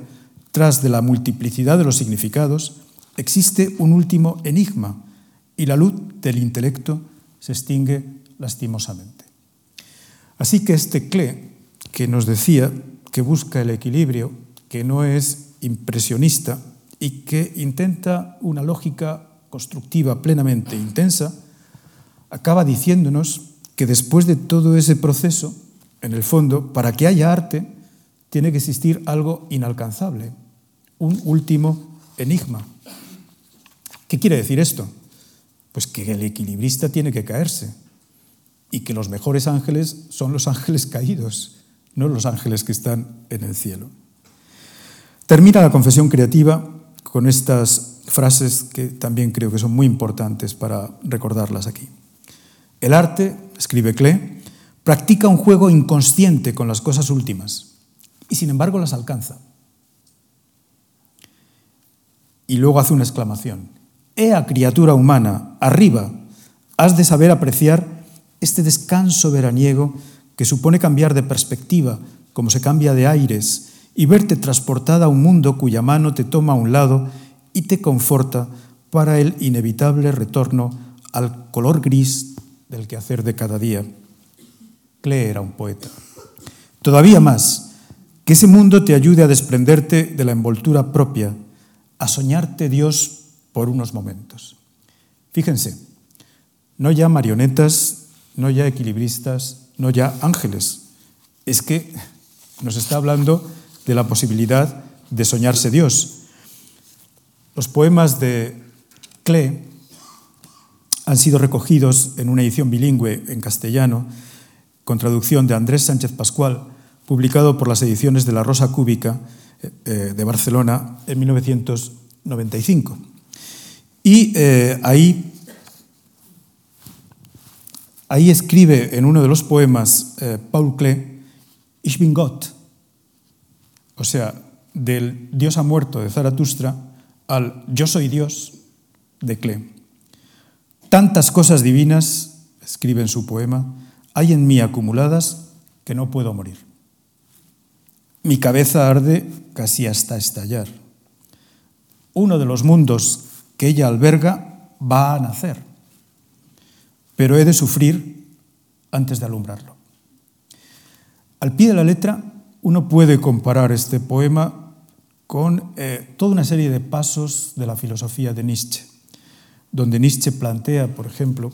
tras de la multiplicidad de los significados, existe un último enigma y la luz del intelecto se extingue lastimosamente. Así que este clé que nos decía que busca el equilibrio, que no es impresionista y que intenta una lógica constructiva plenamente intensa, acaba diciéndonos que después de todo ese proceso, en el fondo, para que haya arte, tiene que existir algo inalcanzable, un último enigma. ¿Qué quiere decir esto? Pues que el equilibrista tiene que caerse y que los mejores ángeles son los ángeles caídos no los ángeles que están en el cielo. Termina la confesión creativa con estas frases que también creo que son muy importantes para recordarlas aquí. El arte, escribe Klee, practica un juego inconsciente con las cosas últimas y sin embargo las alcanza. Y luego hace una exclamación. Ea criatura humana, arriba, has de saber apreciar este descanso veraniego que supone cambiar de perspectiva, como se cambia de aires, y verte transportada a un mundo cuya mano te toma a un lado y te conforta para el inevitable retorno al color gris del quehacer de cada día. Klee era un poeta. Todavía más, que ese mundo te ayude a desprenderte de la envoltura propia, a soñarte Dios por unos momentos. Fíjense, no ya marionetas, no ya equilibristas, no ya ángeles. Es que nos está hablando de la posibilidad de soñarse Dios. Los poemas de Klee han sido recogidos en una edición bilingüe en castellano, con traducción de Andrés Sánchez Pascual, publicado por las ediciones de La Rosa Cúbica eh, eh, de Barcelona en 1995. Y eh, ahí Ahí escribe en uno de los poemas eh, Paul Klee, Ich bin Gott, o sea, del Dios ha muerto de Zaratustra al Yo soy Dios de Klee. Tantas cosas divinas, escribe en su poema, hay en mí acumuladas que no puedo morir. Mi cabeza arde casi hasta estallar. Uno de los mundos que ella alberga va a nacer, pero he de sufrir antes de alumbrarlo. Al pie de la letra, uno puede comparar este poema con eh, toda una serie de pasos de la filosofía de Nietzsche, donde Nietzsche plantea, por ejemplo,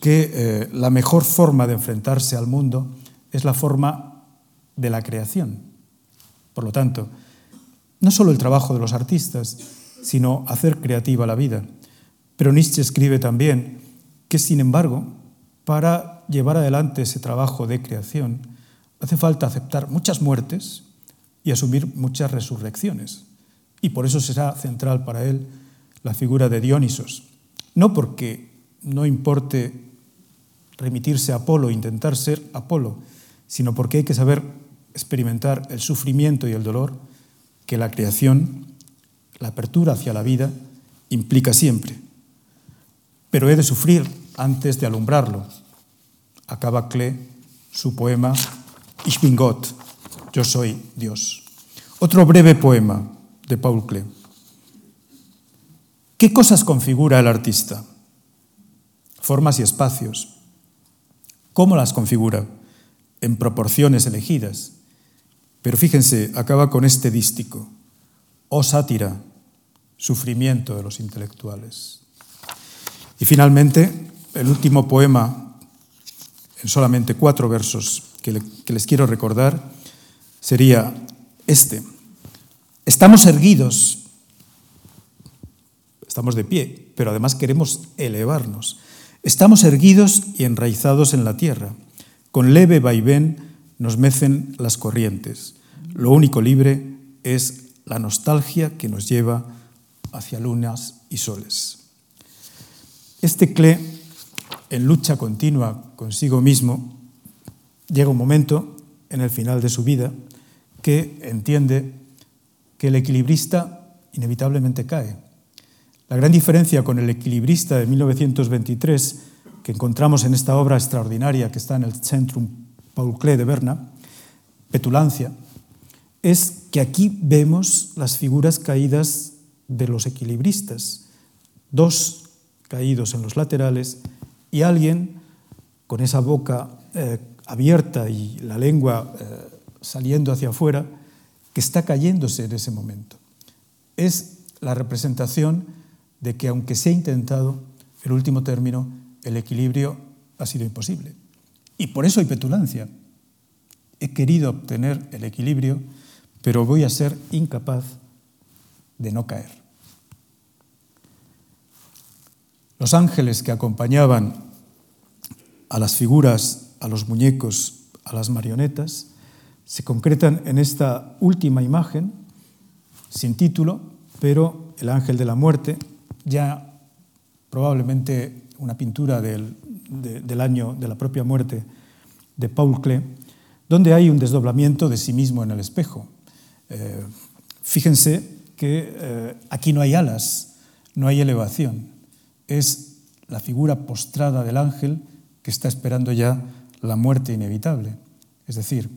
que eh, la mejor forma de enfrentarse al mundo es la forma de la creación. Por lo tanto, no solo el trabajo de los artistas, sino hacer creativa la vida. Pero Nietzsche escribe también que, sin embargo, para llevar adelante ese trabajo de creación, hace falta aceptar muchas muertes y asumir muchas resurrecciones. Y por eso será central para él la figura de Dionisos. No porque no importe remitirse a Apolo, intentar ser Apolo, sino porque hay que saber experimentar el sufrimiento y el dolor que la creación, la apertura hacia la vida, implica siempre. Pero he de sufrir antes de alumbrarlo. Acaba Klee su poema Ich bin Gott, yo soy Dios. Otro breve poema de Paul Klee. ¿Qué cosas configura el artista? Formas y espacios. ¿Cómo las configura? En proporciones elegidas. Pero fíjense, acaba con este dístico. Oh sátira, sufrimiento de los intelectuales. Y finalmente, el último poema, en solamente cuatro versos que, les quiero recordar, sería este. Estamos erguidos, estamos de pie, pero además queremos elevarnos. Estamos erguidos y enraizados en la tierra. Con leve vaivén nos mecen las corrientes. Lo único libre es la nostalgia que nos lleva hacia lunas y soles. Este Cle, en lucha continua consigo mismo, llega un momento en el final de su vida que entiende que el equilibrista inevitablemente cae. La gran diferencia con el equilibrista de 1923 que encontramos en esta obra extraordinaria que está en el Centrum Paul Klee de Berna, Petulancia, es que aquí vemos las figuras caídas de los equilibristas, dos caídos en los laterales y alguien con esa boca eh, abierta y la lengua eh, saliendo hacia afuera, que está cayéndose en ese momento. Es la representación de que aunque se ha intentado, el último término, el equilibrio ha sido imposible. Y por eso hay petulancia. He querido obtener el equilibrio, pero voy a ser incapaz de no caer. Los ángeles que acompañaban a las figuras, a los muñecos, a las marionetas, se concretan en esta última imagen, sin título, pero el ángel de la muerte, ya probablemente una pintura del, año de la propia muerte de Paul Klee, donde hay un desdoblamiento de sí mismo en el espejo. Eh, fíjense que eh, aquí no hay alas, no hay elevación, es la figura postrada del ángel que está esperando ya la muerte inevitable. Es decir,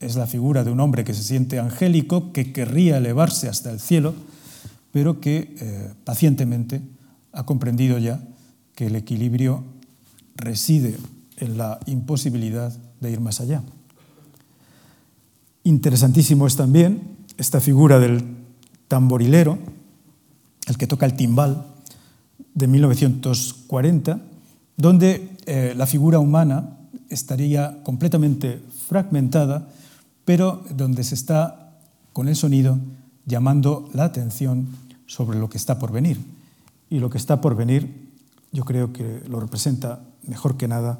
es la figura de un hombre que se siente angélico, que querría elevarse hasta el cielo, pero que eh, pacientemente ha comprendido ya que el equilibrio reside en la imposibilidad de ir más allá. Interesantísimo es también esta figura del tamborilero, el que toca el timbal, de 1940, donde eh, la figura humana estaría completamente fragmentada, pero donde se está con el sonido llamando la atención sobre lo que está por venir. Y lo que está por venir yo creo que lo representa mejor que nada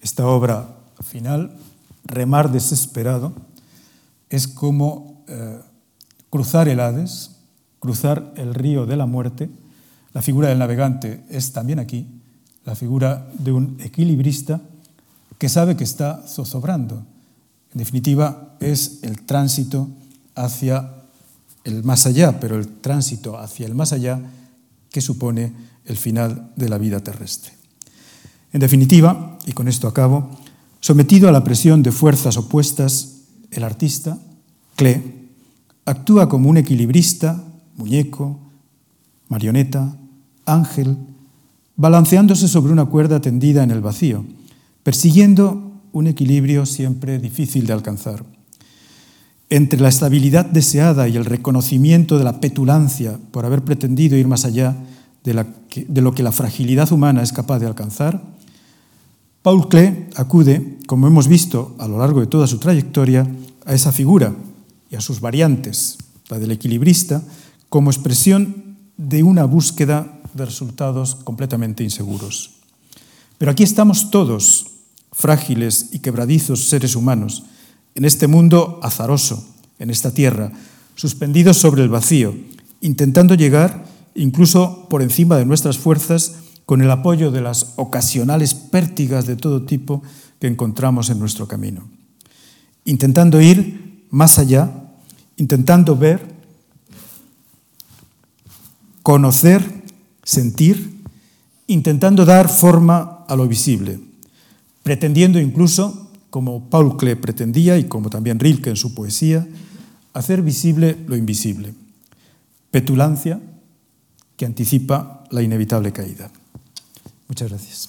esta obra final, Remar desesperado, es como eh, cruzar el Hades, cruzar el río de la muerte. La figura del navegante es también aquí, la figura de un equilibrista que sabe que está zozobrando. En definitiva, es el tránsito hacia el más allá, pero el tránsito hacia el más allá que supone el final de la vida terrestre. En definitiva, y con esto acabo, sometido a la presión de fuerzas opuestas, el artista, Klee, actúa como un equilibrista, muñeco, marioneta, ángel, balanceándose sobre una cuerda tendida en el vacío, persiguiendo un equilibrio siempre difícil de alcanzar. Entre la estabilidad deseada y el reconocimiento de la petulancia por haber pretendido ir más allá de, lo que la fragilidad humana es capaz de alcanzar, Paul Klee acude, como hemos visto a lo largo de toda su trayectoria, a esa figura y a sus variantes, la del equilibrista, como expresión de una búsqueda de resultados completamente inseguros. Pero aquí estamos todos, frágiles y quebradizos seres humanos, en este mundo azaroso, en esta tierra, suspendidos sobre el vacío, intentando llegar incluso por encima de nuestras fuerzas con el apoyo de las ocasionales pértigas de todo tipo que encontramos en nuestro camino. Intentando ir más allá, intentando ver, conocer, sentir, intentando dar forma a lo visible, pretendiendo incluso, como Paul Klee pretendía y como también Rilke en su poesía, hacer visible lo invisible. Petulancia que anticipa la inevitable caída. Muchas gracias.